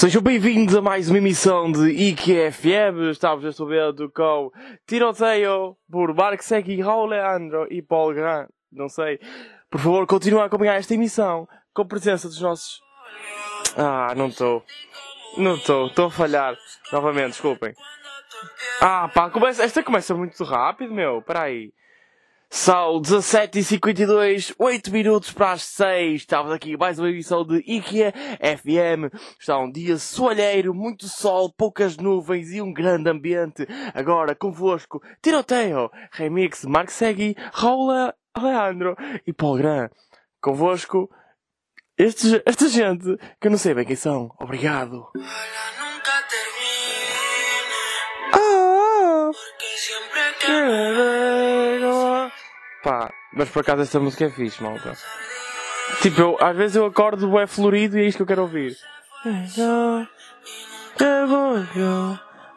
Sejam bem-vindos a mais uma emissão de IQFM. Estamos neste momento com Tiroteio por Mark Secchi, Raul Leandro e Paul Grant. Não sei. Por favor, continuem a acompanhar esta emissão com a presença dos nossos. Ah, não estou. Não estou. Estou a falhar. Novamente, desculpem. Ah, pá, começa... esta começa muito rápido, meu. Espera aí. São 17h52, 8 minutos para as 6. Estamos aqui mais uma emissão de IKEA FM. Está um dia soalheiro, muito sol, poucas nuvens e um grande ambiente. Agora convosco, Tiroteio, Remix, Mark Segui, Raul Leandro e Paul Gran. Convosco, estes, esta gente que eu não sei bem quem são. Obrigado. Pá, mas por acaso esta música é fixe, malta. Tipo, eu, às vezes eu acordo é florido e é isto que eu quero ouvir.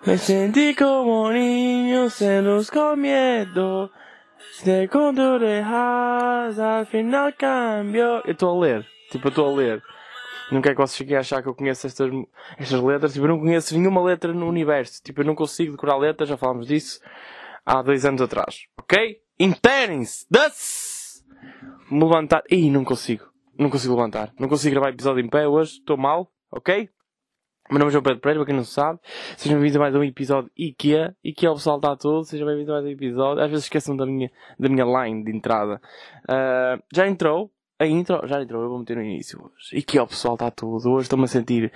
Me senti como un niño, celos con miedo. De quando al final cambio. Eu estou a ler. Tipo, eu estou a ler. Não quero que vocês fiquem a achar que eu conheço estas, estas letras. Tipo, eu não conheço nenhuma letra no universo. Tipo, eu não consigo decorar letras, já falámos disso há dois anos atrás. Ok? Interem-se! Das! Me levantar. Ih, não consigo. Não consigo levantar. Não consigo gravar episódio em pé hoje. Estou mal. Ok? Meu nome é João Pedro Pereira, para quem não sabe. Sejam bem-vindos a mais um episódio IKEA. IKEA o pessoal está todo. Sejam bem-vindos a mais um episódio. Às vezes esqueçam da minha, da minha line de entrada. Uh, já entrou. A intro já entrou. Eu vou meter no início hoje. IKEA o pessoal está todo. Hoje estou-me a sentir...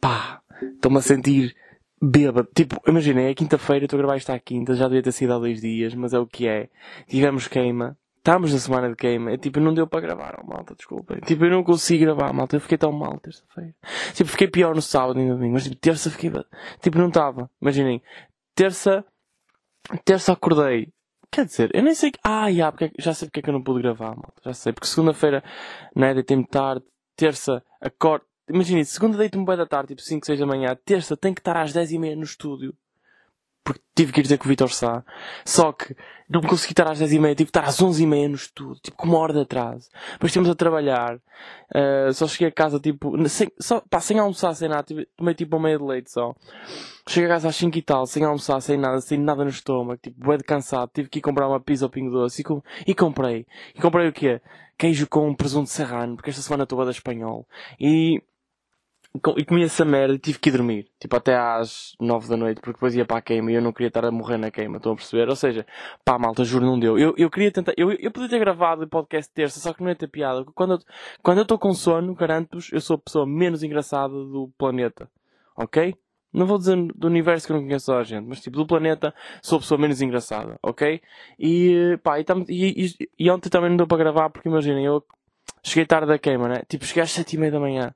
Pá! Estou-me a sentir bêbado. Tipo, imaginei, é quinta-feira, estou a gravar isto à quinta, já devia ter sido há dois dias, mas é o que é. Tivemos queima. Estamos na semana de queima. É tipo, não deu para gravar, oh, malta, desculpem. Tipo, eu não consigo gravar, malta. Eu fiquei tão mal terça-feira. Tipo, fiquei pior no sábado e no domingo, mas tipo, terça fiquei. Tipo, não estava. Imaginem. Terça. Terça acordei. Quer dizer, eu nem sei. Ah, já, porque, já sei porque é que eu não pude gravar, malta. Já sei. Porque segunda-feira, né, deitei-me tarde. Terça, acordo. Imaginem, segunda deito-me bem da tarde, tipo 5, 6 da manhã. Terça tenho que estar às 10 e meia no estúdio. Porque tive que ir dizer com o Vitor Sá. Só que não consegui estar às 10 e meia, tive que estar às 11 e meia no estúdio. Tipo, com uma hora de atraso. Depois temos a trabalhar. Uh, só cheguei a casa, tipo, sem, só, pá, sem almoçar, sem nada. Tomei tipo uma meia de leite só. Cheguei a casa às 5 e tal, sem almoçar, sem nada, sem nada no estômago. Tipo, bué de cansado. Tive que ir comprar uma pizza ao Pingo Doce. E, com, e comprei. E comprei o quê? Queijo com presunto serrano, porque esta semana estou a da espanhol. E e comi essa merda e tive que ir dormir. Tipo, até às nove da noite, porque depois ia para a queima e eu não queria estar a morrer na queima, estão a perceber? Ou seja, pá, malta, juro, não deu. Eu, eu queria tentar, eu, eu podia ter gravado o podcast terça, só que não ia ter piada. Quando eu, quando eu estou com sono, garanto-vos, eu sou a pessoa menos engraçada do planeta. Ok? Não vou dizer do universo que eu não conheço a gente, mas tipo, do planeta sou a pessoa menos engraçada, ok? E, pá, e, e, e, e ontem também não deu para gravar porque imaginem, eu cheguei tarde da queima, né? Tipo, cheguei às sete e meia da manhã.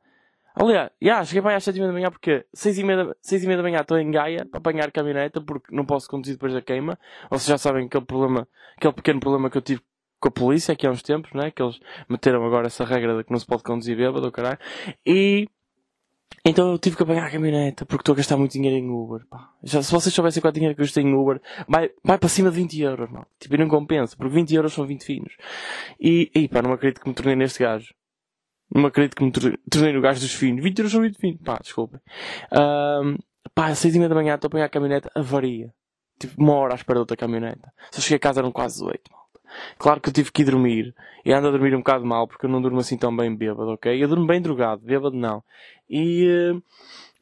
Aliás, yeah, cheguei para aí às 7 da manhã porque 6 e meia da, 6 e meia da manhã estou em Gaia para apanhar caminhoneta porque não posso conduzir depois da queima. Vocês já sabem aquele problema, aquele pequeno problema que eu tive com a polícia aqui há uns tempos, né? Que eles meteram agora essa regra de que não se pode conduzir bêbado, caralho. E, então eu tive que apanhar a caminhoneta porque estou a gastar muito dinheiro em Uber, pá. Já, se vocês soubessem quanto dinheiro que eu gastei em Uber, vai, vai para cima de 20 euros. Tipo, não compensa, porque 20 euros são 20 finos. E, e pá, não acredito que me tornei neste gajo. Não acredito que me tornei no gajo dos finos. 20 euros são 20 finos. Pá, desculpem. Um, pá, às 6 e meia da manhã estou a apanhar a caminhonete, avaria. Tipo, uma hora à espera da outra caminhoneta. Só cheguei a casa eram quase 8, malta. Claro que eu tive que ir dormir. E ando a dormir um bocado mal, porque eu não durmo assim tão bem bêbado, ok? Eu durmo bem drogado, bêbado não. E,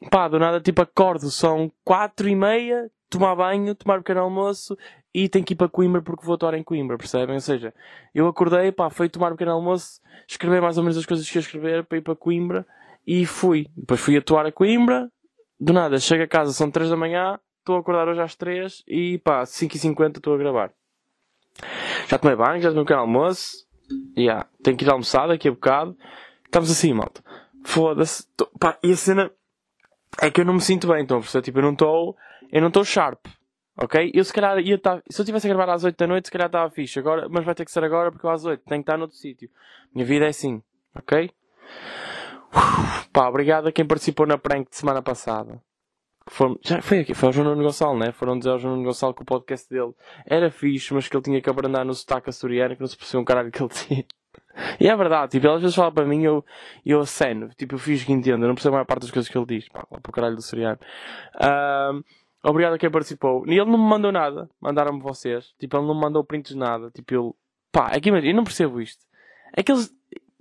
pá, do nada, tipo, acordo, são 4 e meia, tomar banho, tomar um pequeno almoço e tenho que ir para Coimbra porque vou atuar em Coimbra, percebem? Ou seja, eu acordei, pá, fui tomar um pequeno almoço, escrever mais ou menos as coisas que ia escrever para ir para Coimbra e fui. Depois fui atuar a Coimbra, do nada, chego a casa, são 3 da manhã, estou a acordar hoje às 3 e pá, 5h50 estou a gravar. Já tomei banho, já tomei um pequeno almoço, yeah, tenho que ir almoçar daqui a bocado. Estamos assim, malta. Foda-se. Pá, e a cena é que eu não me sinto bem, então, Tipo, eu não estou, eu não estou sharp. Ok? Eu se calhar ia estar. Se eu tivesse a gravar às 8 da noite, se calhar estava fixe. Agora, mas vai ter que ser agora porque eu às 8 tenho que estar noutro sítio. Minha vida é assim. Ok? Uf, pá, obrigado a quem participou na prank de semana passada. Foram, já foi aqui, foi o João Nuno Gonçalo, né? Foram dizer ao João Nuno Gonçalo que o podcast dele era fixe, mas que ele tinha que abrandar no sotaque açoriano, que não se percebeu um caralho que ele tinha. E é verdade, tipo, ele às vezes fala para mim eu, eu aceno, tipo, eu fiz que entendo, eu não percebo a maior parte das coisas que ele diz. Pá, lá para o caralho do Soriano. Um, obrigado a quem participou. E ele não me mandou nada, mandaram-me vocês. Tipo, ele não me mandou prints de nada. Tipo, ele, pá, é que imagina, eu não percebo isto. É que eles,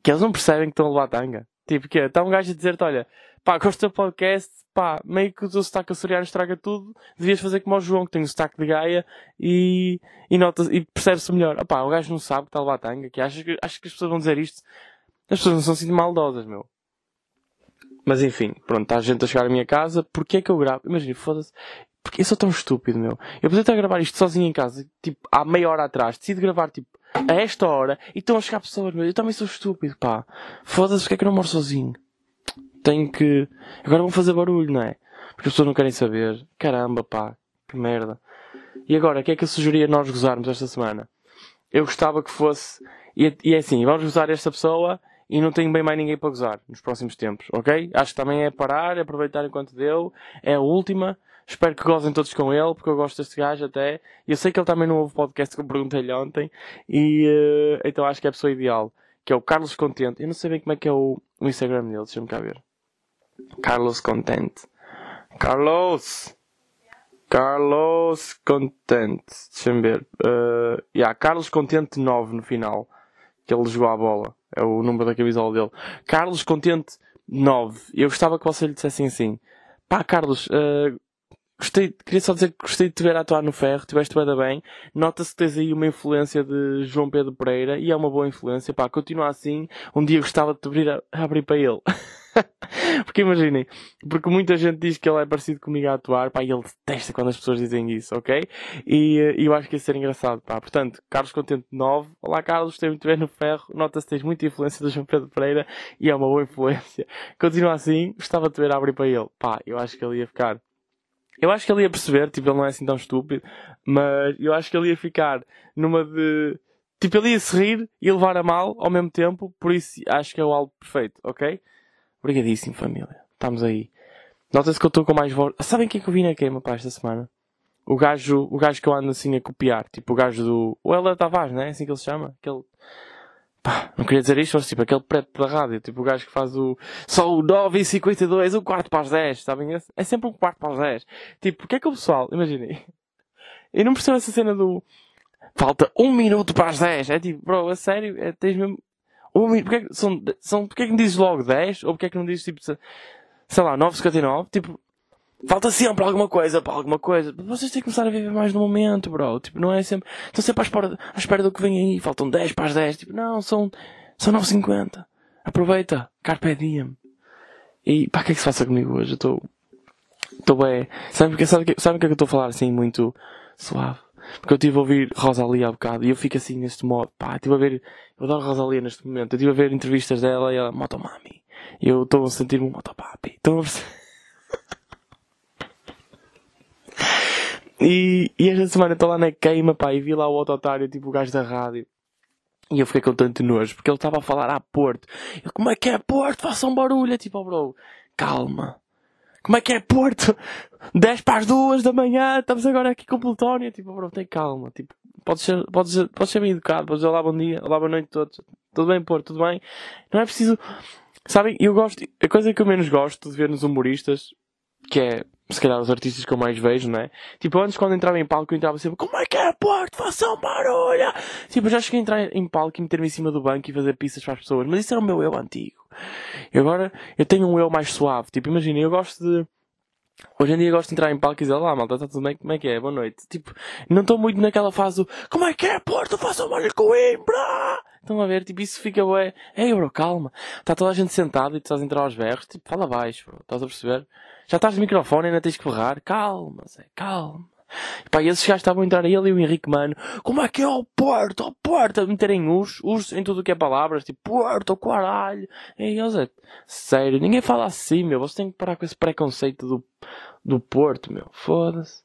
que eles não percebem que estão a levar tanga. Tipo, que está um gajo a dizer-te, olha, pá, gosto do podcast, pá, meio que o teu sotaque açoriano estraga tudo, devias fazer como o João, que tem o sotaque de Gaia, e, e, nota e percebe-se melhor. Ah, pá, o gajo não sabe que está a levar tanga, que achas que, que as pessoas vão dizer isto? As pessoas não são assim de maldosas, meu. Mas enfim, pronto, está a gente a chegar à minha casa, porquê é que eu gravo? Imagina, foda-se. Porque eu sou tão estúpido, meu. Eu podia estar a gravar isto sozinho em casa, tipo, há meia hora atrás, decido gravar, tipo, a esta hora, e estão a chegar pessoas, meu. Eu também sou estúpido, pá. Foda-se, porque é que eu não moro sozinho? Tenho que. Agora vão fazer barulho, não é? Porque as pessoas não querem saber. Caramba, pá, que merda. E agora, o que é que eu sugeria nós gozarmos esta semana? Eu gostava que fosse. E, e é assim, vamos gozar esta pessoa e não tenho bem mais ninguém para gozar nos próximos tempos, ok? Acho que também é parar, é aproveitar enquanto deu. É a última. Espero que gozem todos com ele, porque eu gosto deste gajo até. E eu sei que ele também não ouve o podcast que eu perguntei-lhe ontem. E uh, então acho que é a pessoa ideal. Que é o Carlos Contente. Eu não sei bem como é que é o, o Instagram dele, deixa-me cá ver. Carlos Contente. Carlos! Carlos Contente. Deixa-me ver. Uh, yeah, Carlos Contente 9 no final. Que ele jogou a bola. É o número da camisola dele. Carlos Contente 9. Eu gostava que você lhe dissesse assim. Pá, Carlos, uh, Gostei, queria só dizer que gostei de te ver a atuar no ferro, tiveste bem, bem. Nota-se que tens aí uma influência de João Pedro Pereira e é uma boa influência, pá, continua assim. Um dia gostava de te abrir, a, abrir para ele. porque imaginem, porque muita gente diz que ele é parecido comigo a atuar, pá, e ele detesta quando as pessoas dizem isso, ok? E, eh, e eu acho que ia ser engraçado, pá. Portanto, Carlos Contente 9. Olá, Carlos, gostei muito de ver no ferro. Nota-se que tens muita influência do João Pedro Pereira e é uma boa influência. Continua assim, gostava de te ver a abrir para ele. Pá, eu acho que ele ia ficar eu acho que ele ia perceber, tipo, ele não é assim tão estúpido, mas eu acho que ele ia ficar numa de. Tipo, ele ia se rir e levar a mal ao mesmo tempo, por isso acho que é o algo perfeito, ok? Obrigadíssimo, família. Estamos aí. Nota-se que eu estou com mais voz. Sabem quem é que eu vi na queima, pá, esta semana? O gajo, o gajo que eu ando assim a copiar, tipo o gajo do. O Ela Tavares, não é? assim que ele se chama? Aquele Pá, não queria dizer isto, mas tipo aquele preto da rádio, tipo o gajo que faz o. Só o 9 e 52, o quarto para as 10, sabem? É sempre um quarto para as 10. Tipo, porque é que o pessoal, imaginem. Eu não percebo essa cena do. Falta um minuto para as 10. É tipo, bro, a sério, é, tens mesmo. Um minuto. Porque é que, são, são, porque é que me dizes logo 10? Ou porque é que não dizes tipo. Sei lá, 9,59? Tipo, Falta sempre alguma coisa para alguma coisa. Vocês têm que começar a viver mais no momento, bro. Tipo, não é sempre. Estão sempre à espera, à espera do que vem aí. Faltam 10 para as 10. Tipo, não, são, são 9,50. Aproveita. Carpe diem. E pá, o que é que se passa comigo hoje? Eu estou. Estou bem. Sabe porque sabe, que, sabe que é que eu estou a falar assim muito suave? Porque eu estive a ouvir Rosalia há bocado e eu fico assim neste modo. Pá, estive a ver. Eu adoro Rosalia neste momento. Eu estive a ver entrevistas dela e ela, Motomami. E eu estou a sentir-me um motopapi. Estão a perceber? E, e esta semana estou lá na queima, pá, e vi lá o autotário, tipo o gajo da rádio. E eu fiquei com tanto nojo, porque ele estava a falar a Porto. Eu, como é que é Porto? Faça um barulho. Tipo, oh, bro, calma. Como é que é Porto? 10 para as 2 da manhã, estamos agora aqui com o Plutónio. Tipo, oh, bro, tem calma. Tipo, podes ser, podes ser, podes ser bem educado, podes dizer olá, bom dia, olá, boa noite a todos. Tudo bem, Porto, tudo bem? Não é preciso. Sabem, eu gosto, a coisa que eu menos gosto de ver nos humoristas, que é se calhar os artistas que eu mais vejo, não é? Tipo, antes quando entrava em palco eu entrava sempre, como é que é Porto? Façam barulho! Tipo, eu já cheguei a entrar em palco e meter-me em cima do banco e fazer pistas para as pessoas, mas isso era o meu eu antigo. E agora eu tenho um eu mais suave. Tipo, imagina, eu gosto de. Hoje em dia gosto de entrar em palco e dizer, lá malta, está tudo bem? Como é que é? Boa noite. Tipo, não estou muito naquela fase do, como é que é Porto? Façam barulho com Imbra! Estão a ver? Tipo, isso fica bué. Ei, bro, calma. Está toda a gente sentada e tu estás a entrar aos berros. Tipo, fala baixo, bro. Estás a perceber? Já estás no microfone ainda tens que berrar. Calma, Zé, calma. E pá, esses gajos estavam a entrar ele e o Henrique Mano. Como é que é o Porto? O Porto! A meterem us, us em tudo o que é palavras. Tipo, Porto, caralho. E eles, é, sério, ninguém fala assim, meu. Você tem que parar com esse preconceito do, do Porto, meu. Foda-se.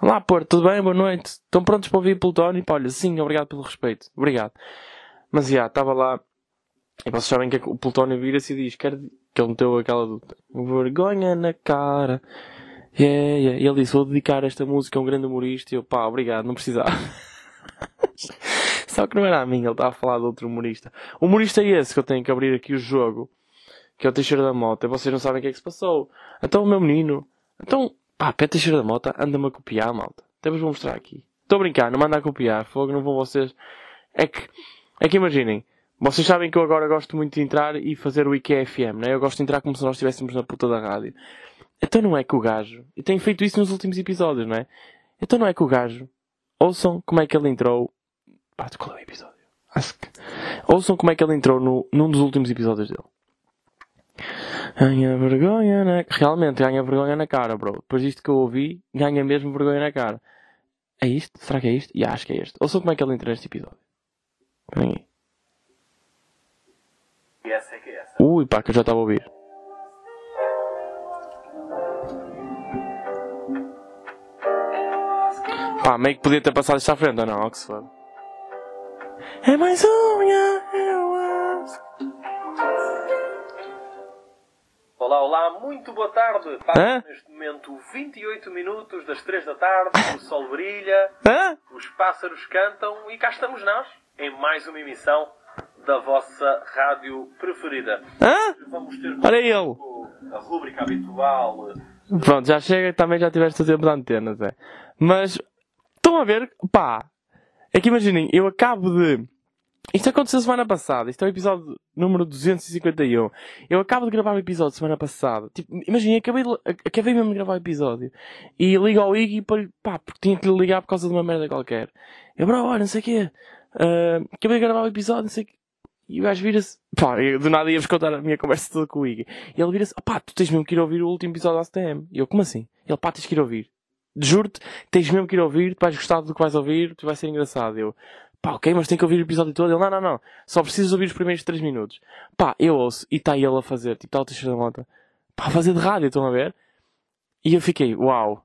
Olá, Porto, tudo bem? Boa noite. Estão prontos para ouvir Plutónio? Olha, sim, obrigado pelo respeito. Obrigado. Mas, já, estava lá. E vocês sabem que o Plutónio vira-se e diz, quer, que ele meteu aquela vergonha na cara. Yeah, yeah. E ele disse: Vou dedicar esta música a um grande humorista. E eu, pá, obrigado, não precisava. Só que não era a mim, ele estava a falar de outro humorista. O humorista é esse que eu tenho que abrir aqui o jogo, que é o Teixeira da Mota, e vocês não sabem o que é que se passou. Então o meu menino, então, pá, Pé Teixeira da Mota, anda-me a copiar, malta. Até vos vou mostrar aqui. Estou a brincar, não manda a copiar, fogo, não vão vocês. É que, é que imaginem, vocês sabem que eu agora gosto muito de entrar e fazer o IKEA FM, né? Eu gosto de entrar como se nós estivéssemos na puta da rádio. Então não é que o gajo, e tenho feito isso nos últimos episódios, não é? Então não é que o gajo, ouçam como é que ele entrou. Pá, qual é o episódio? Acho que. Ouçam como é que ele entrou no, num dos últimos episódios dele. Ganha vergonha na... Realmente, ganha vergonha na cara, bro. Depois disto que eu ouvi, ganha mesmo vergonha na cara. É isto? Será que é isto? E acho que é este. Ouçam como é que ele entrou neste episódio. Vem aí. Essa é que é essa. Ui, pá, que eu já estava a ouvir. Pá, meio que podia ter passado isto à frente, ou não? Oxford. É mais unha, eu acho. Olá, olá, muito boa tarde. Hã? Neste momento 28 minutos das 3 da tarde, o sol brilha, Hã? os pássaros cantam e cá estamos nós, em mais uma emissão da vossa rádio preferida. Hã? Vamos ter Olha ele. a rúbrica habitual. Pronto, já chega, também já tiveste o tempo de antenas, é. Mas, estão a ver, pá, é que imaginem, eu acabo de... Isto aconteceu semana passada, isto é o episódio número 251. Eu acabo de gravar o episódio semana passada. Tipo, imaginem, acabei, de- acabei mesmo de gravar o episódio. E ligo ao Iggy para lhe- pá, porque tinha que lhe ligar por causa de uma merda qualquer. Eu, bro, olha, não sei o quê. ah, acabei de gravar o episódio, não sei o quê. E o gajo vira-se. Pá, eu do nada ia-vos contar a minha conversa toda com o Iggy. E ele vira-se, pá, tu tens mesmo que ir ouvir o último episódio da ACTM. E eu, como assim? Ele, pá, tens que ir ouvir. Juro-te, tens mesmo que ir ouvir, tu vais gostar do que vais ouvir, tu vai ser engraçado. Eu, pá, ok, mas tem que ouvir o episódio todo. Ele, não, não, não, só precisas ouvir os primeiros 3 minutos. Pá, eu ouço, e está ele a fazer, tipo, está o Teixeira da Mota, pá, a fazer de rádio, estão a ver? E eu fiquei, uau,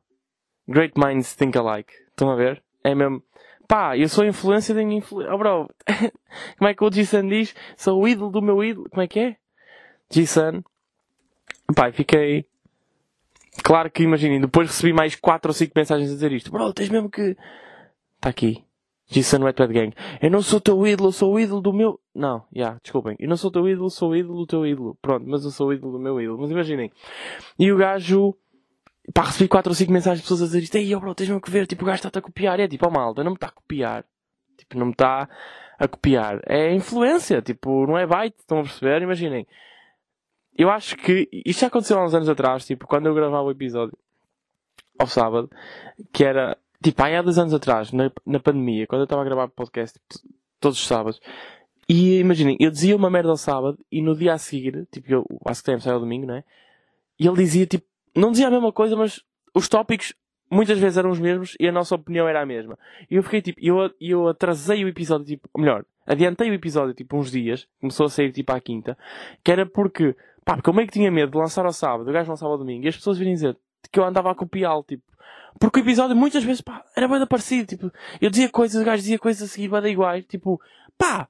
great minds think alike. Estão a ver? É mesmo, pá, eu sou a influência da minha influência. Oh, bro, como é que o G-Sun diz? Sou o ídolo do meu ídolo. Como é que é? G-Sun. Pá, fiquei. Claro que imaginem, depois recebi mais 4 ou 5 mensagens a dizer isto. Bro, tens mesmo que. Está aqui. G-Sun Wet Bad Gang. Eu não sou teu ídolo, sou o ídolo do meu. Não, já, yeah, desculpem. Eu não sou teu ídolo, sou o ídolo do teu ídolo. Pronto, mas eu sou o ídolo do meu ídolo. Mas imaginem. E o gajo. Pá, recebi 4 ou 5 mensagens de pessoas a dizer isto. Ei, oh, bro, tens mesmo que ver. Tipo, o gajo está-te a copiar. É tipo, oh malta, não me está a copiar. Tipo, não me está a copiar. É influência. Tipo, não é byte. Estão a perceber? Imaginem. Eu acho que. Isto já aconteceu há uns anos atrás. Tipo, quando eu gravava o episódio. Ao sábado. Que era. Tipo, há dois anos atrás. Na, na pandemia. Quando eu estava a gravar podcast. Todos os sábados. E imaginem. Eu dizia uma merda ao sábado. E no dia a seguir. Tipo, eu, o Ask Time sai ao domingo, não é? E ele dizia tipo. Não dizia a mesma coisa, mas os tópicos muitas vezes eram os mesmos e a nossa opinião era a mesma. E eu fiquei tipo, eu, eu atrasei o episódio, tipo, ou melhor, adiantei o episódio tipo uns dias, começou a sair tipo à quinta, que era porque, pá, porque eu meio que tinha medo de lançar ao sábado, o gajo lançava ao domingo, e as pessoas virem dizer que eu andava a copiá-lo, tipo, porque o episódio muitas vezes, pá, era bem parecido, tipo, eu dizia coisas, o gajo dizia coisas a seguir, bem iguais, tipo, pá,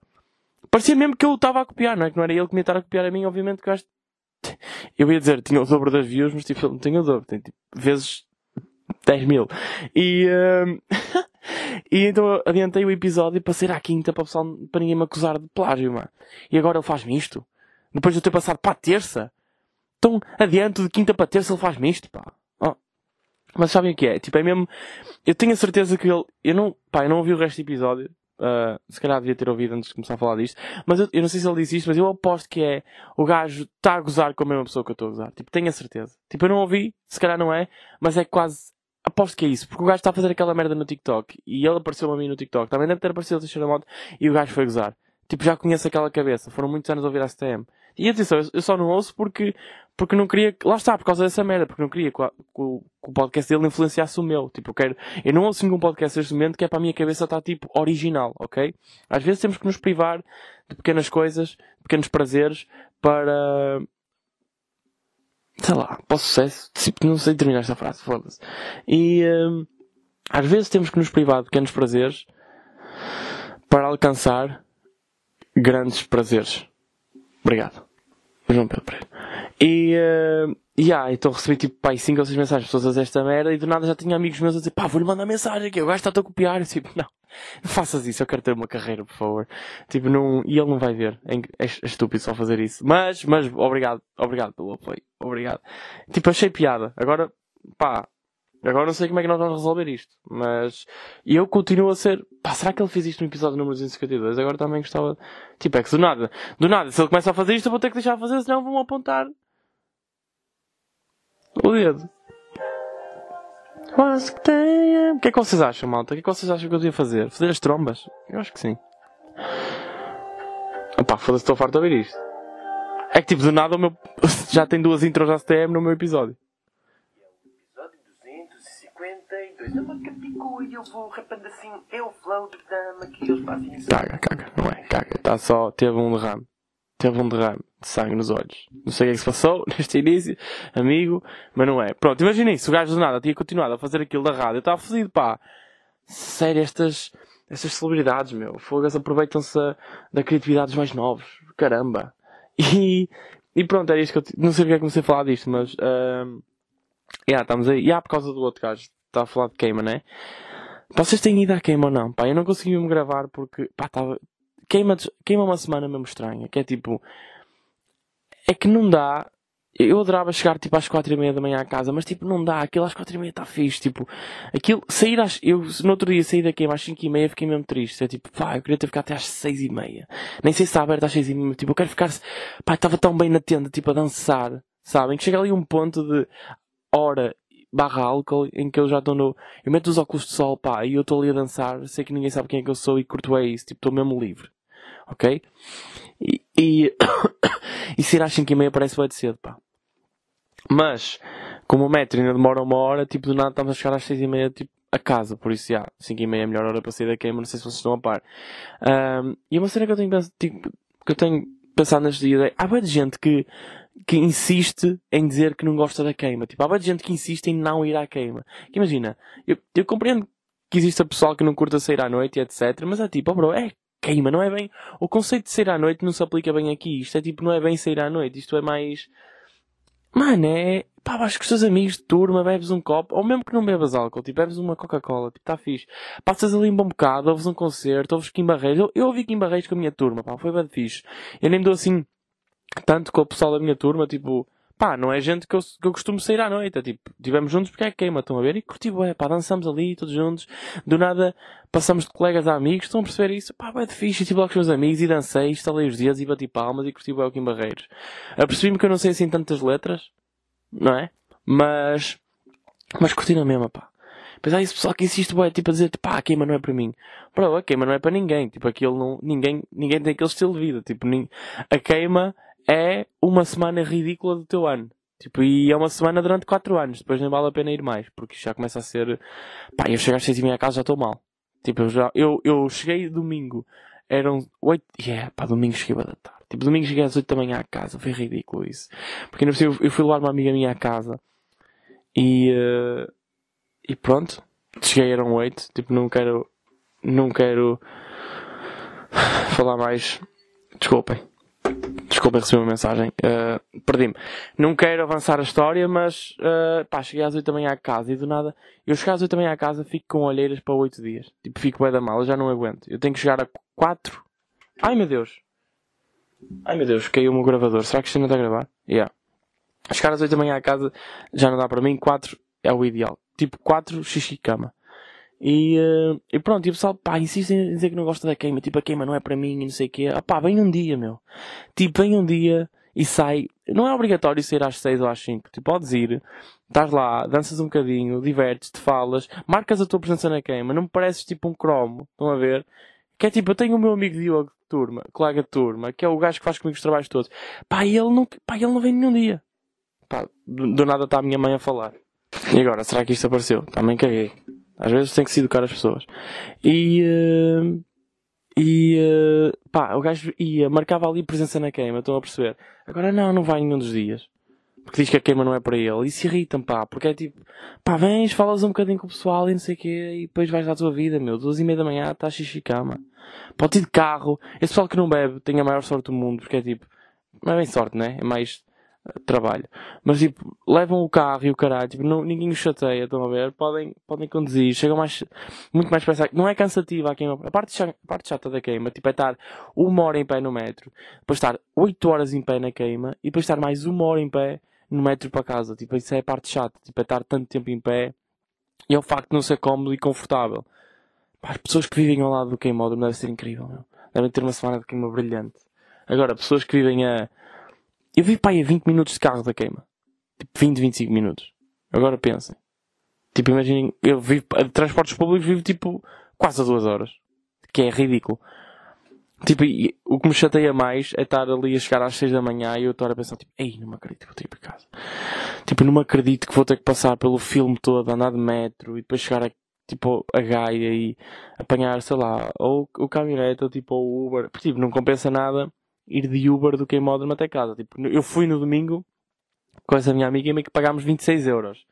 parecia mesmo que eu estava a copiar, não é? Que não era ele que me estar a copiar a mim, obviamente que o gajo eu ia dizer, tinha o dobro das views, mas tipo, ele não tem o dobro, tem tipo, vezes 10 mil. E, hum, e então adiantei o episódio para sair à quinta para, pessoal, para ninguém me acusar de plágio, mano. E agora ele faz-me isto. Depois de eu ter passado para a terça. Então, adianto de quinta para terça ele faz-me isto, pá. Oh. Mas sabem o que é? Tipo, é mesmo. Eu tenho a certeza que ele. Eu não. Pá, eu não ouvi o resto do episódio. Uh, se calhar devia ter ouvido antes de começar a falar disto. Mas eu, eu não sei se ele disse isto, mas eu aposto que é o gajo está a gozar com a mesma pessoa que eu estou a gozar. Tipo, tenho a certeza. Tipo, eu não ouvi, se calhar não é, mas é quase. Aposto que é isso, porque o gajo está a fazer aquela merda no TikTok e ele apareceu a mim no TikTok. Também deve ter aparecido o Teixeira Moto e o gajo foi gozar. Tipo, já conheço aquela cabeça. Foram muitos anos a ouvir a STM. E atenção, eu- só não ouço porque, porque não queria. Lá está, por causa dessa merda. Porque não queria que o podcast dele influenciasse o meu. Tipo, eu quero. Eu não ouço nenhum podcast neste momento que é para a minha cabeça estar tipo original, ok? Às vezes temos que nos privar de pequenas coisas, pequenos prazeres para. Sei lá, para o sucesso. Tipo, não sei terminar esta frase, foda-se. E. hum, às vezes temos que nos privar de pequenos prazeres para alcançar grandes prazeres. Obrigado. João Pedro. E, uh, yeah, então recebi tipo, pá, 5 ou 6 mensagens pessoas a dizer esta merda e do nada já tinha amigos meus a dizer, pá, vou-lhe mandar mensagem aqui, o gajo está-te a copiar. E tipo, não, não faças isso, eu quero ter uma carreira, por favor. Tipo, não, e ele não vai ver. É, é, é estúpido só fazer isso. Mas, mas, obrigado, obrigado pelo apoio, obrigado. Tipo, achei piada. Agora, pá, Agora não sei como é que nós vamos resolver isto, mas eu continuo a ser. Pá, será que ele fez isto no episódio número 252? Agora também gostava. Tipo, é que do nada, do nada, se ele começa a fazer isto, eu vou ter que deixar de fazer, senão vão apontar o dedo. Quase que tenha. O que é que vocês acham, malta? O que é que vocês acham que eu devia fazer? Fazer as trombas? Eu acho que sim. Pá, foda-se, estou farto de ouvir isto. É que tipo, do nada o meu. Já tem duas intros ACTM no meu episódio. 52. A maca picou e eu vou rapando assim. O flow dama que eles fazem isso. Caga, caga, não é? Caga. Está só. Teve um derrame. Teve um derrame de sangue nos olhos. Não sei o que é que se passou neste início, amigo, mas não é. Pronto, imaginem se o gajo do nada tinha continuado a fazer aquilo da rádio. Eu estava fodido, pá. Sério, estas, estas celebridades, meu. Fogas aproveitam-se da criatividade dos mais novos. Caramba. E, e pronto, era isto que eu. Não sei porque é que comecei a falar disto, mas. Uh, Yeah, estamos aí. Yeah, por causa do outro gajo. Está a falar de queima, né? Vocês têm ido à queima ou não? Pá, eu não consegui me gravar porque, pá, estava. Queima, queima uma semana mesmo estranha. Que é tipo. É que não dá. Eu adorava chegar tipo às quatro e meia da manhã à casa, mas tipo não dá. Aquilo às quatro e meia está fixe. Tipo, aquilo. Sair às. Eu no outro dia saí da queima às cinco e meia fiquei mesmo triste. É tipo, pá, eu queria ter ficado até às seis e meia. Nem sei se está aberto às seis e meia. Tipo, eu quero ficar. Pá, estava tão bem na tenda, tipo, a dançar. Sabem? Que chega ali um ponto de hora barra álcool em que eu já estou no. Eu meto os óculos de sol, pá, e eu estou ali a dançar, sei que ninguém sabe quem é que eu sou e curto é isso, tipo, estou mesmo livre. Ok? E, e, e ser às 5 e meia parece bem de cedo, pá. Mas, como o metro ainda demora uma hora, tipo, do nada estamos a chegar às 6 e meia, tipo, a casa, por isso, já, 5 e meia é a melhor hora para sair da queima, não sei se vocês estão a par. Um, e uma cena que eu tenho, tipo, que eu tenho pensado nestes dias é, há muita gente que que insiste em dizer que não gosta da queima. Tipo, há muita gente que insiste em não ir à queima. Que imagina, eu, eu compreendo que existe pessoal que não curta sair à noite e etc. Mas é tipo, oh bro, é queima, não é bem. O conceito de sair à noite não se aplica bem aqui. Isto é tipo, não é bem sair à noite. Isto é mais. Mano, é. Pá, vais com os teus amigos de turma, bebes um copo, ou mesmo que não bebas álcool, tipo, bebes uma Coca-Cola, tipo, tá fixe. Passas ali um bom bocado, ouves um concerto, ouves Kim Barreiros. Eu, eu ouvi Kim Barreiros com a minha turma, pá, foi bem fixe. Eu nem me dou assim tanto com o pessoal da minha turma, tipo, pá, não é gente que eu, que eu costumo sair à noite. É tipo, estivemos juntos porque é queima, estão a ver? E curti, é, pá, dançamos ali, todos juntos. Do nada, passamos de colegas a amigos, estão a perceber isso? Pá, é de fixe, estive lá com os meus amigos e dancei, instalei os dias e bati palmas e curti o Elkin Barreiros. Apercebi-me que eu não sei assim tantas letras, não é? Mas, mas curti na mesma, pá. Pois há esse pessoal que insiste, é tipo a dizer, pá, a queima não é para mim. Bro, a queima não é para ninguém. Tipo, aquilo não, ninguém, ninguém tem aquele estilo de vida. Tipo, a queima é uma semana ridícula do teu ano. Tipo, e é uma semana durante 4 anos. Depois nem vale a pena ir mais. Porque já começa a ser. Pá, eu chego às 6 e meia a casa já estou mal. Tipo, eu já. Eu, eu cheguei domingo. Eram 8. Yeah, pá, domingo cheguei da tarde. Tipo, domingo cheguei às 8 da manhã à casa. Foi ridículo isso. Porque ainda eu, eu fui levar uma amiga minha à casa. E. Uh, e pronto. Cheguei, eram 8. Tipo, não quero. Não quero. Falar mais. Desculpem. Desculpem receber uma mensagem. Uh, Perdi-me. Não quero avançar a história, mas uh, pá, cheguei às 8 da manhã à casa e do nada. Eu cheguei às 8 da manhã à casa fico com olheiras para 8 dias. Tipo, fico bem da mala, já não aguento. Eu tenho que chegar a 4. Ai meu Deus! Ai meu Deus, caiu o meu gravador. Será que isto ainda está a gravar? Yeah. Chegar às 8 da manhã à casa já não dá para mim. 4 é o ideal. Tipo, 4 xixi cama. E, uh, e pronto, e o pessoal, pá, insiste em dizer que não gosta da queima. Tipo, a queima não é para mim e não sei o quê. Ah pá, vem um dia, meu. Tipo, vem um dia e sai. Não é obrigatório sair às 6 ou às 5. Tu podes ir, estás lá, danças um bocadinho, divertes-te, falas, marcas a tua presença na queima. Não me pareces tipo um cromo. Estão a ver? Que é tipo, eu tenho o meu amigo Diogo de turma, colega de turma, que é o gajo que faz comigo os trabalhos todos. Pá, ele não, pá, ele não vem nenhum dia. Pá, do, do nada está a minha mãe a falar. E agora, será que isto apareceu? Também caguei. Às vezes tem que se educar as pessoas. E. Uh, e. Uh, pá, o gajo ia, marcava ali presença na queima, estão a perceber? Agora não, não vai nenhum dos dias. Porque diz que a queima não é para ele. E se irritam, pá, porque é tipo, pá, vens, falas um bocadinho com o pessoal e não sei o quê, e depois vais à tua vida, meu. Duas e meia da manhã, estás xixi cama. Pode ir de carro. Esse pessoal que não bebe tem a maior sorte do mundo, porque é tipo, Não é bem sorte, né? É mais trabalho. Mas tipo, levam o carro e o caralho, tipo, não, ninguém os chateia, estão a ver? Podem, podem conduzir, chegam mais, muito mais depressa. Não é cansativa a queima. A parte, chata, a parte chata da queima, tipo, é estar uma hora em pé no metro, depois estar 8 horas em pé na queima e depois estar mais uma hora em pé no metro para casa. Tipo, isso é a parte chata, tipo, é estar tanto tempo em pé e é o facto de não ser cómodo e confortável. Pá, as pessoas que vivem ao lado do queimódromo deve ser incrível, meu. Devem ter uma semana de queima brilhante. Agora, pessoas que vivem a. Eu vivo para aí a 20 minutos de carro da queima. Tipo, 20, 25 minutos. Agora pensem. Tipo, imaginem, eu vivo. A transportes públicos vivo tipo quase a duas horas. Que é ridículo. Tipo, e, o que me chateia mais é estar ali a chegar às 6 da manhã e eu estar a pensar, tipo, ei, não me acredito que vou ter que ir para casa. Tipo, não me acredito que vou ter que passar pelo filme todo, andar de metro e depois chegar a, tipo, a Gaia e apanhar, sei lá, ou o caminhonete ou tipo o Uber. Tipo, não compensa nada ir de Uber do que em módulo até casa. Tipo, eu fui no domingo com essa minha amiga e meio que pagámos 26 euros.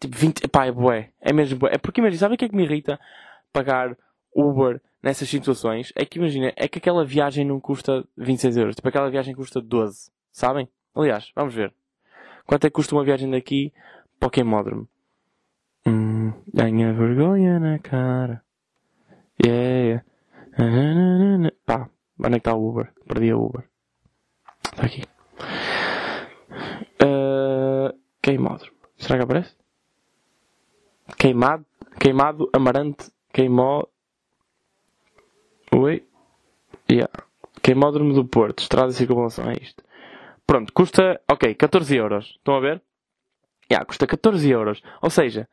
Tipo, 20, pá, é bué. É mesmo bué. É porque imagina, sabe o que é que me irrita? Pagar Uber nessas situações é que imagina, é que aquela viagem não custa 26 euros. Tipo, aquela viagem custa 12. Sabem? Aliás, vamos ver. Quanto é que custa uma viagem daqui para o Queimódromo? Hum, vergonha na cara. Yeah. yeah. Pá, onde é que está o Uber? Perdi a Uber. Está aqui. Uh, queimódromo. Será que aparece? Queimado, queimado, amarante, queimó, Oi? Yeah. Queimódromo do Porto, estrada de circunvalação, é isto. Pronto, custa, ok, 14 euros. Estão a ver? Yeah, custa 14 euros. Ou seja,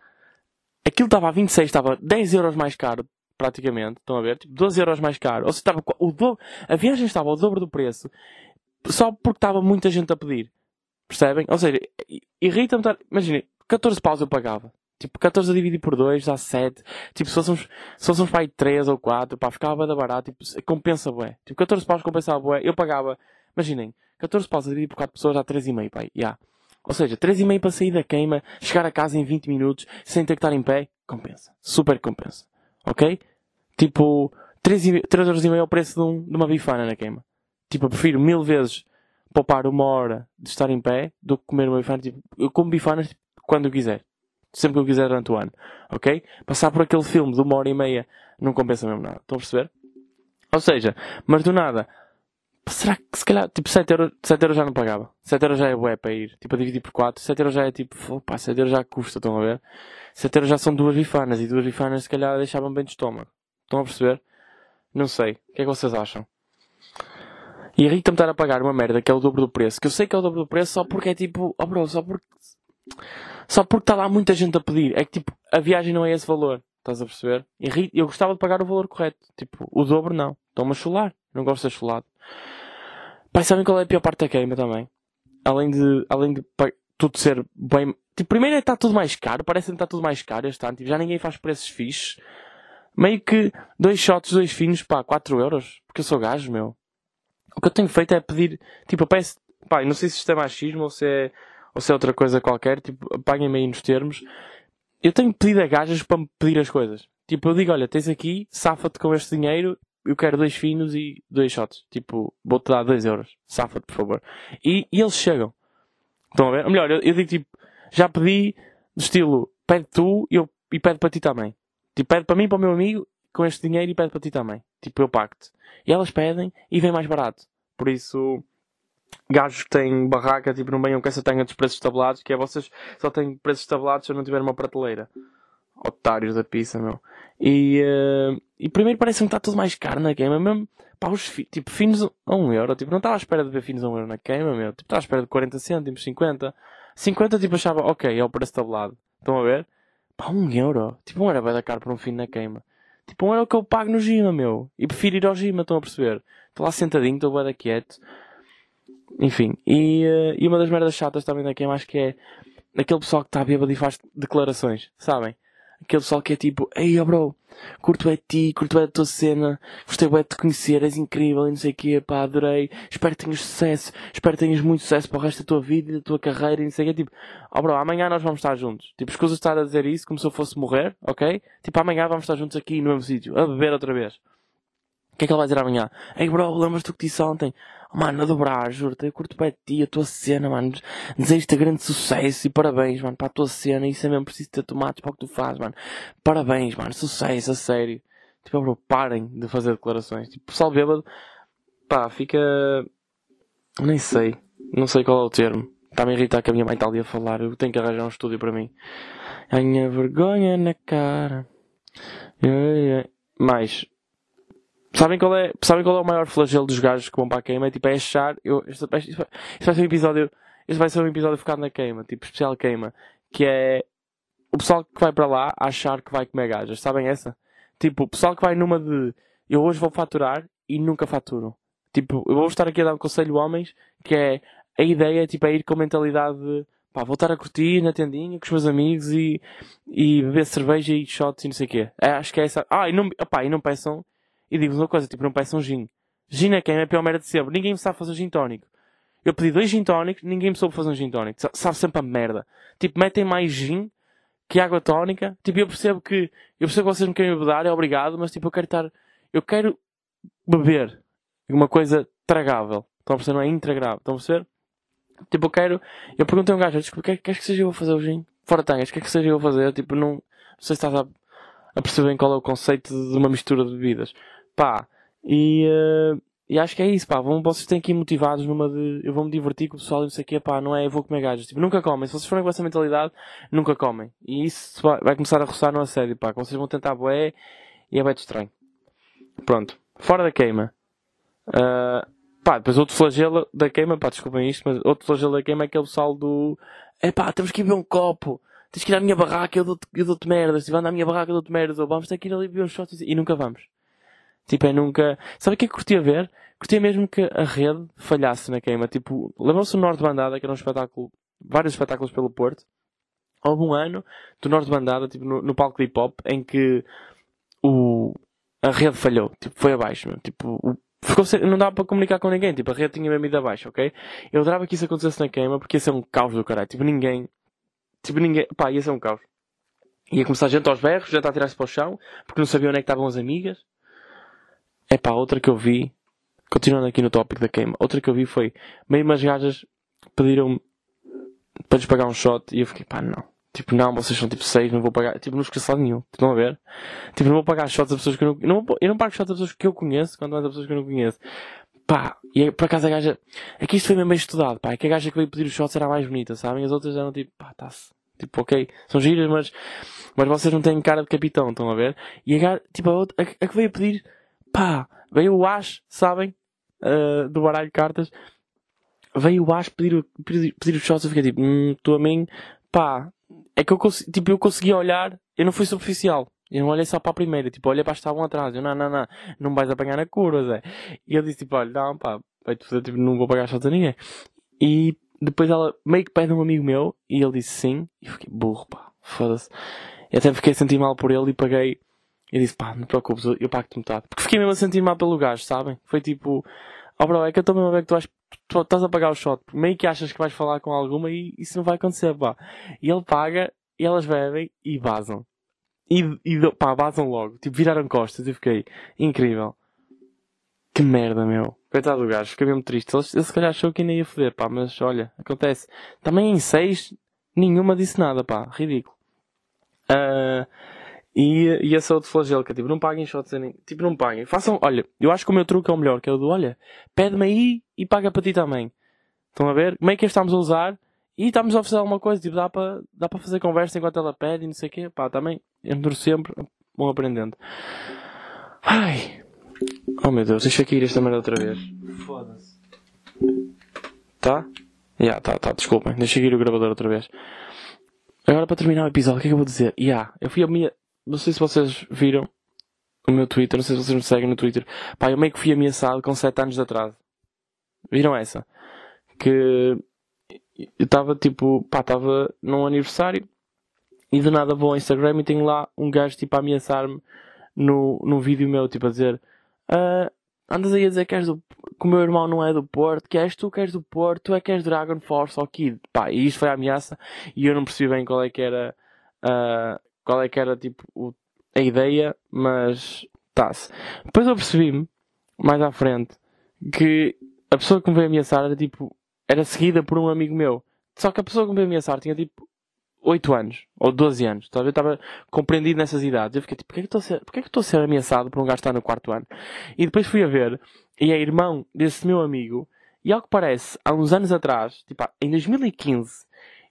aquilo estava a 26, estava 10 euros mais caro, praticamente. Estão a ver? Tipo, 12 euros mais caro. Ou seja, estava o do... a viagem estava ao dobro do preço, só porque estava muita gente a pedir. Percebem? Ou seja, irrita-me estar... Imaginem, 14 paus eu pagava. Tipo, 14 a dividir por 2 dá 7. Tipo, se fôssemos, se fôssemos para aí 3 ou 4, pá, ficava bem barato. Tipo, compensa bué. Tipo, 14 paus compensava bué. Eu pagava, imaginem, 14 paus a dividir por 4 pessoas dá 3,5, pá. Yeah. Ou seja, 3,5 para sair da queima, chegar a casa em 20 minutos, sem ter que estar em pé, compensa. Super compensa. Ok? Tipo, 3,5 euros é o preço de, um, de uma bifana na queima. Tipo, eu prefiro mil vezes poupar uma hora de estar em pé do que comer uma bifana. Tipo, eu como bifanas quando eu quiser sempre que eu quiser durante o ano. Ok? Passar por aquele filme de uma hora e meia não compensa mesmo nada. Estão a perceber? Ou seja, mas do nada, será que se calhar, tipo, 7 euros, 7 euros já não pagava? 7 euros já é bué para ir. Tipo, a dividir por 4, 7 euros já é tipo, opa, 7 euros já custa, estão a ver? 7 euros já são duas bifanas e duas bifanas se calhar deixavam bem de estômago. Estão a perceber? Não sei. O que é que vocês acham? E irrita-me estar a pagar uma merda que é o dobro do preço. Que eu sei que é o dobro do preço só porque é tipo, oh bro, só porque só porque está lá muita gente a pedir. É que tipo, a viagem não é esse valor. Estás a perceber? Eu gostava de pagar o valor correto. Tipo, o dobro não. Estão-me a chular. Não gosto de ser chulado. Pai, sabem qual é a pior parte da queima também? Além de, além de tudo ser bem. Tipo, primeiro é está tudo mais caro. Parece que está tudo mais caro este ano. Tipo, já ninguém faz preços fixes. Meio que dois shots, dois finos, pá, 4 euros. Porque eu sou gajo, meu. O que eu tenho feito é pedir. Tipo, eu peço. Pá, não sei se isto é machismo ou se é ou se é outra coisa qualquer, tipo, apaguem-me aí nos termos. Eu tenho pedido a gajas para me pedir as coisas. Tipo, eu digo, olha, tens aqui, safa-te com este dinheiro, eu quero dois finos e dois shots. Tipo, vou-te dar dois euros. Safa-te, por favor. E, e, eles chegam. Estão a ver? Ou melhor, eu, eu, digo tipo, já pedi do estilo, pede tu e, eu, e pede para ti também. Tipo, pede para mim, para o meu amigo, com este dinheiro e pede para ti também. Tipo, eu pacto. E elas pedem e vem mais barato. Por isso, gajos que têm barraca, tipo, não venham com essa tenha dos preços tabulados, que é vocês só têm preços tabulados se eu não tiver uma prateleira. Otários da pizza, meu. E, uh, e primeiro parece-me que está tudo mais caro na queima, mesmo, pá, os fi, tipo, finos a 1 euro, tipo, não estava à espera de ver finos a 1 euro na queima, meu, tipo, estava à espera de 40 cêntimos, 50. 50, tipo, achava, ok, é o preço tabulado. Estão a ver? Pá, 1 euro. Tipo, 1 euro vai dar caro para um fino na queima. Tipo, 1 euro que eu pago no Gima, meu. E prefiro ir ao Gima, estão a perceber? Estou lá sentadinho, estou bem quieto enfim, e, uh, e uma das merdas chatas também daqui, eu acho que é aquele pessoal que está bêbado e faz declarações, sabem? Aquele pessoal que é tipo, ei, oh bro, curto é ti, curto é da tua cena, gostei bem de te conhecer, és incrível e não sei o quê, pá, adorei, espero que tenhas sucesso, espero que tenhas muito sucesso para o resto da tua vida e da tua carreira e não sei o quê, tipo, oh bro, amanhã nós vamos estar juntos. Tipo, escusa estar a dizer isso como se eu fosse morrer, ok? Tipo, amanhã vamos estar juntos aqui no mesmo sítio, a beber outra vez. que é que ele vai dizer amanhã? Ei bro, lembras-te do que disse ontem? Mano, a dobrar, juro-te, eu curto bem ti, a tua cena, mano. Desejo-te grande sucesso e parabéns, mano, para a tua cena. Isso é mesmo preciso ter tomates para o que tu fazes, mano. Parabéns, mano, sucesso, a sério. Tipo, bro, parem de fazer declarações. Tipo, pessoal bêbado, pá, fica. Nem sei. Não sei qual é o termo. Está-me a irritar que a minha mãe está ali a falar. Eu tenho que arranjar um estúdio para mim. Ganha vergonha na cara. Mais. Sabem qual, é, sabem qual é o maior flagelo dos gajos que vão para a queima? É tipo, é achar. Eu, isto, isto, vai, isto vai ser um episódio. Este vai ser um episódio focado na queima, tipo, especial queima. Que é o pessoal que vai para lá achar que vai comer gajas. Sabem essa? Tipo, o pessoal que vai numa de eu hoje vou faturar e nunca faturo. Tipo, eu vou estar aqui a dar um conselho homens que é a ideia tipo, é ir com a mentalidade de pá, voltar a curtir na tendinha com os meus amigos e, e beber cerveja e shots e não sei o quê. É, acho que é essa. Ah, e não, opá, e não peçam e digo-vos uma coisa, tipo, não peçam gin. Gin é quem é a pior merda de sempre. Ninguém me sabe fazer um gin tónico. Eu pedi dois gin tónicos, ninguém me soube fazer um gin tónico. Sabe sempre a merda. Tipo, metem mais gin que água tónica. Tipo, eu percebo que, eu percebo que vocês me querem beber, é obrigado, mas tipo, eu quero estar, eu quero beber uma coisa tragável. Estão a perceber? Não é intragável. Estão a perceber? Tipo, eu quero, eu perguntei a um gajo, desculpa, queres que seja eu a fazer o gin? Fora tangas, quer que seja eu a fazer? Tipo, não, não sei se estás a, a perceber qual é o conceito de uma mistura de bebidas. Pá, e, uh, e acho que é isso, pá. Vocês têm que ir motivados numa de eu vou me divertir com o pessoal e não sei o quê, pá, não é eu vou comer gajas. Tipo, nunca comem. Se vocês forem com essa mentalidade, nunca comem. E isso vai, começar a roçar no assédio, pá. Que vocês vão tentar boé e é bem estranho. Pronto. Fora da queima. Uh, pá, depois outro flagelo da queima, pá, desculpem isto, mas outro flagelo da queima é aquele pessoal do. É pá, temos que ir beber um copo. Tens que ir à minha barraca, eu dou-te dou merdas. Se vai à minha barraca, eu dou-te merdas. Ou vamos ter que ir ali beber um shot e nunca vamos. Tipo, é nunca. Sabe o que é que curtia ver? Curtia mesmo que a rede falhasse na queima. Tipo, lembram-se do Norte Bandada, que era um espetáculo, vários espetáculos pelo Porto. Houve um ano do Norte Bandada, tipo, no, no palco de hip hop, em que o, a rede falhou. Tipo, foi abaixo, meu. Tipo, o, ficou sem, não dava para comunicar com ninguém. Tipo, a rede tinha mesmo ido abaixo, ok? Eu adorava que isso acontecesse na queima, porque ia ser um caos do caralho. Tipo, ninguém. Tipo, ninguém. Pá, ia ser um caos. Ia começar gente aos berros, gente a tirar-se para o chão, porque não sabia onde é que estavam as amigas. É pá, outra que eu vi, continuando aqui no tópico da queima, outra que eu vi foi, meio umas gajas pediram para lhes pagar um shot e eu fiquei, pá, não. Tipo, não, vocês são tipo seis, não vou pagar. Tipo, não esqueço lado nenhum. Estão a ver? Tipo, não vou pagar shots a pessoas que eu não. não eu não pago shots a pessoas que eu conheço, quanto mais a pessoas que eu não conheço. Pá, e é, por acaso a gaja. É que isto foi mesmo bem estudado, pá. É que a gaja que veio pedir os shots era a mais bonita, sabem? As outras eram tipo, pá, tá-se. Tipo, ok, são giras, mas. Mas vocês não têm cara de capitão, estão a ver? E a gaja, tipo, a, outra, a, a que veio pedir pá, veio o Ash, sabem? Uh, do baralho de cartas. Veio o Ash pedir, pedir, pedir os shots. Eu fiquei tipo, hum, tu a mim, pá. É que eu, tipo, eu consegui olhar, eu não fui superficial. Eu não olhei só para a primeira, tipo, olhei para que estavam atrás. Eu, não, não, não, não vais apanhar na curva, Zé. E eu disse, tipo, olha, não, pá, vai tipo, não vou pagar shots a ninguém. E depois ela meio que pede um amigo meu, e ele disse sim. E eu fiquei, burro, pá, foda-se. E até fiquei a sentir mal por ele e paguei eu disse, pá, não te preocupes, eu pago-te metade. Porque fiquei mesmo a sentir mal pelo gajo, sabem? Foi tipo, ó oh, bro, é que eu estou mesmo a ver que tu, vais, tu estás a pagar o shot. Meio que achas que vais falar com alguma e isso não vai acontecer, pá. E ele paga, e elas bebem e vazam. E, e pá, vazam logo. Tipo, viraram costas e fiquei, incrível. Que merda, meu. Coitado do gajo, fiquei mesmo triste. Ele, ele se calhar achou que ainda ia foder, pá, mas olha, acontece. Também em seis, nenhuma disse nada, pá, ridículo. Uh, e, e esse é outro flagelo, que é tipo, não paguem shots nem. Tipo, não paguem. Façam, olha, eu acho que o meu truque é o melhor, que é o do, olha, pede-me aí e paga para ti também. Estão a ver? Como é que estamos a usar? E estamos a oferecer alguma coisa, tipo, dá para dá fazer conversa enquanto ela pede e não sei o quê. Pá, também, entro sempre, vão aprendendo. Ai. Oh meu Deus, deixa aqui ir esta merda outra vez. Foda-se. Tá? Já, yeah, tá, tá, desculpem. Deixa aqui ir o gravador outra vez. Agora para terminar o episódio, o que é que eu vou dizer? Ya, yeah, eu fui a minha não sei se vocês viram o meu Twitter, não sei se vocês me seguem no Twitter. Pá, eu meio que fui ameaçado com 7 anos de atraso. Viram essa? Que eu estava tipo, pá, estava num aniversário e de nada vou ao Instagram e tenho lá um gajo tipo a ameaçar-me no, no vídeo meu, tipo a dizer uh, andas aí a dizer que, és do, que o meu irmão não é do Porto, que és tu que és do Porto, tu é que és Dragon Force ou Kid. Pá, e isto foi a ameaça e eu não percebi bem qual é que era uh, qual é que era tipo o, a ideia, mas tá-se. Depois eu percebi-me mais à frente, que a pessoa que me veio ameaçar era tipo, era seguida por um amigo meu. Só que a pessoa que me veio ameaçar tinha tipo 8 anos, ou 12 anos. Talvez eu estava compreendido nessas idades. Eu fiquei tipo, porquê que estou a ser, porquê que estou a ser ameaçado por um gajo que está no quarto ano? E depois fui a ver, e é irmão desse meu amigo, e ao que parece, há uns anos atrás, tipo, em 2015,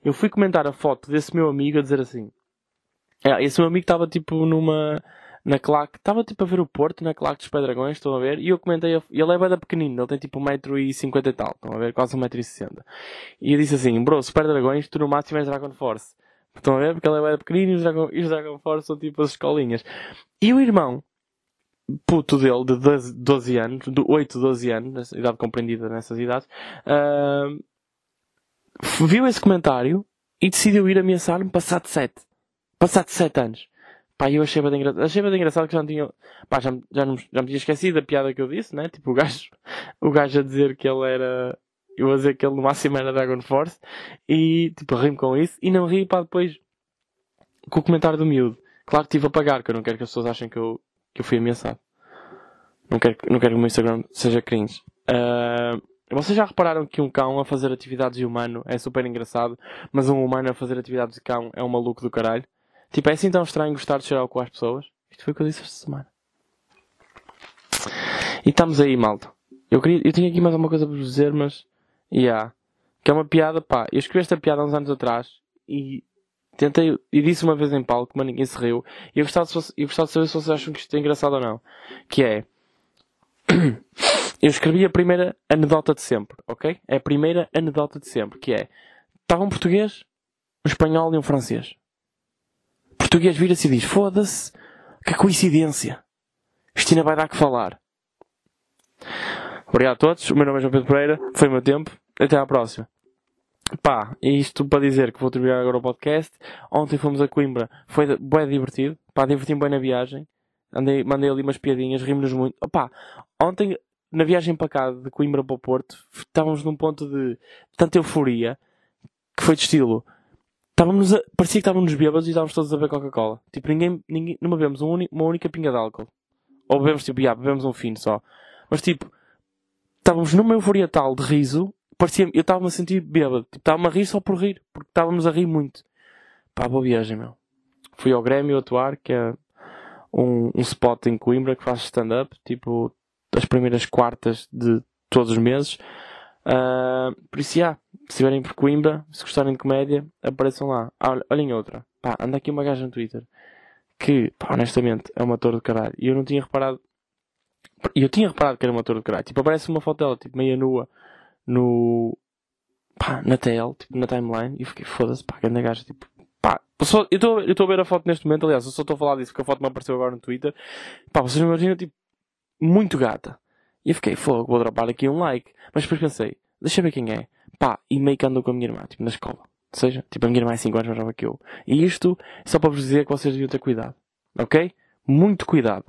eu fui comentar a foto desse meu amigo a dizer assim. É, esse meu amigo estava tipo numa, na claque, estava tipo a ver o Porto na claque dos Pedragões, estão a ver? E eu comentei, ele é bem pequenino, ele tem tipo 1,50m e tal, estão a ver? Quase 1,60m. E eu disse assim, bro, Super Dragões, tu no máximo és Dragon Force. Estão a ver? Porque ele é bem pequenino e os Dragon, e os Dragon Force são tipo as escolinhas. E o irmão, puto dele, de 12, 12 anos, de 8, 12 anos, idade compreendida nessas idades, uh, viu esse comentário e decidiu ir ameaçar-me passado 7. Passado 7 anos. Pá, eu achei bem engraçado. Achei bem engraçado que já não tinha. Pá, já, já, não, já me tinha esquecido da piada que eu disse, né? Tipo, o gajo, o gajo a dizer que ele era. Eu a dizer que ele no máximo era Dragon Force. E, tipo, ri-me com isso. E não ri, pá, depois. Com o comentário do miúdo. Claro que tive a pagar, que eu não quero que as pessoas achem que eu, que eu fui ameaçado. Não quero, não quero que o meu Instagram seja cringe. Uh, vocês já repararam que um cão a fazer atividades de humano é super engraçado, mas um humano a fazer atividades de cão é um maluco do caralho? Tipo, é assim tão estranho gostar de cheirar o cu às pessoas? Isto foi o que eu disse esta semana. E estamos aí, malta. Eu, queria, eu tinha aqui mais alguma coisa para vos dizer, mas. Yeah. Que é uma piada, pá. Eu escrevi esta piada há uns anos atrás e tentei. E disse uma vez em palco, mas ninguém se riu. E eu gostava, de, eu gostava de saber se vocês acham que isto é engraçado ou não. Que é. Eu escrevi a primeira anedota de sempre, ok? É a primeira anedota de sempre, que é. Estava um português, um espanhol e um francês português vira-se e diz: Foda-se, que coincidência. Ainda vai dar que falar. Obrigado a todos. O meu nome é João Pedro Pereira. Foi o meu tempo. Até à próxima. Pá, isto para dizer que vou terminar agora o podcast. Ontem fomos a Coimbra. Foi bem divertido. Pá, diverti-me bem na viagem. Andei, mandei ali umas piadinhas, rimos-nos muito. Opá, ontem, na viagem para cá, de Coimbra para o Porto, estávamos num ponto de tanta euforia que foi de estilo Estávamos a, parecia que estávamos bêbados e estávamos todos a beber Coca-Cola. Tipo, ninguém, ninguém, não bebemos um uma única pinga de álcool. Ou bebemos, tipo, já, bebemos um fino só. Mas, tipo, estávamos numa euforia tal de riso, parecia eu estava-me a sentir bêbado. Tipo, estava-me a rir só por rir, porque estávamos a rir muito. Pá, boa viagem, meu. Fui ao Grêmio atuar, que é um, um spot em Coimbra que faz stand-up, tipo, as primeiras quartas de todos os meses. Uh, por isso, já, se estiverem por Coimbra, se gostarem de comédia, apareçam lá. Ah, olhem outra. Pá, anda aqui uma gaja no Twitter que, pá, honestamente, é uma torre de caralho. E eu não tinha reparado. Eu tinha reparado que era uma torre de caralho. Tipo, aparece uma foto dela, tipo, meia nua, no. pá, na TL, tipo, na timeline. E eu fiquei, foda-se, pá, grande gaja, tipo, pá. Só, eu estou a ver a foto neste momento, aliás, eu só estou a falar disso porque a foto me apareceu agora no Twitter. Pá, vocês me imaginam, tipo, muito gata. E eu fiquei, fogo, vou dropar aqui um like. Mas depois pensei, deixa eu ver quem é. Pá, e meio que andou com a minha irmã, tipo, na escola. Ou seja, tipo, a minha irmã é 5 anos mais nova que eu. E isto só para vos dizer que vocês deviam ter cuidado. Ok? Muito cuidado.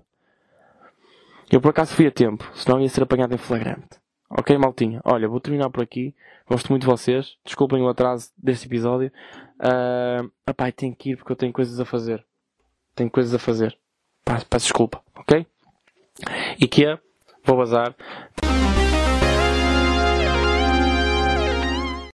Eu por acaso fui a tempo, senão ia ser apanhado em flagrante. Ok, maltinha? Olha, vou terminar por aqui. Gosto muito de vocês. Desculpem o atraso deste episódio. Uh, epá, tenho que ir porque eu tenho coisas a fazer. Tenho coisas a fazer. Peço desculpa, ok? E que é? Vou bazar.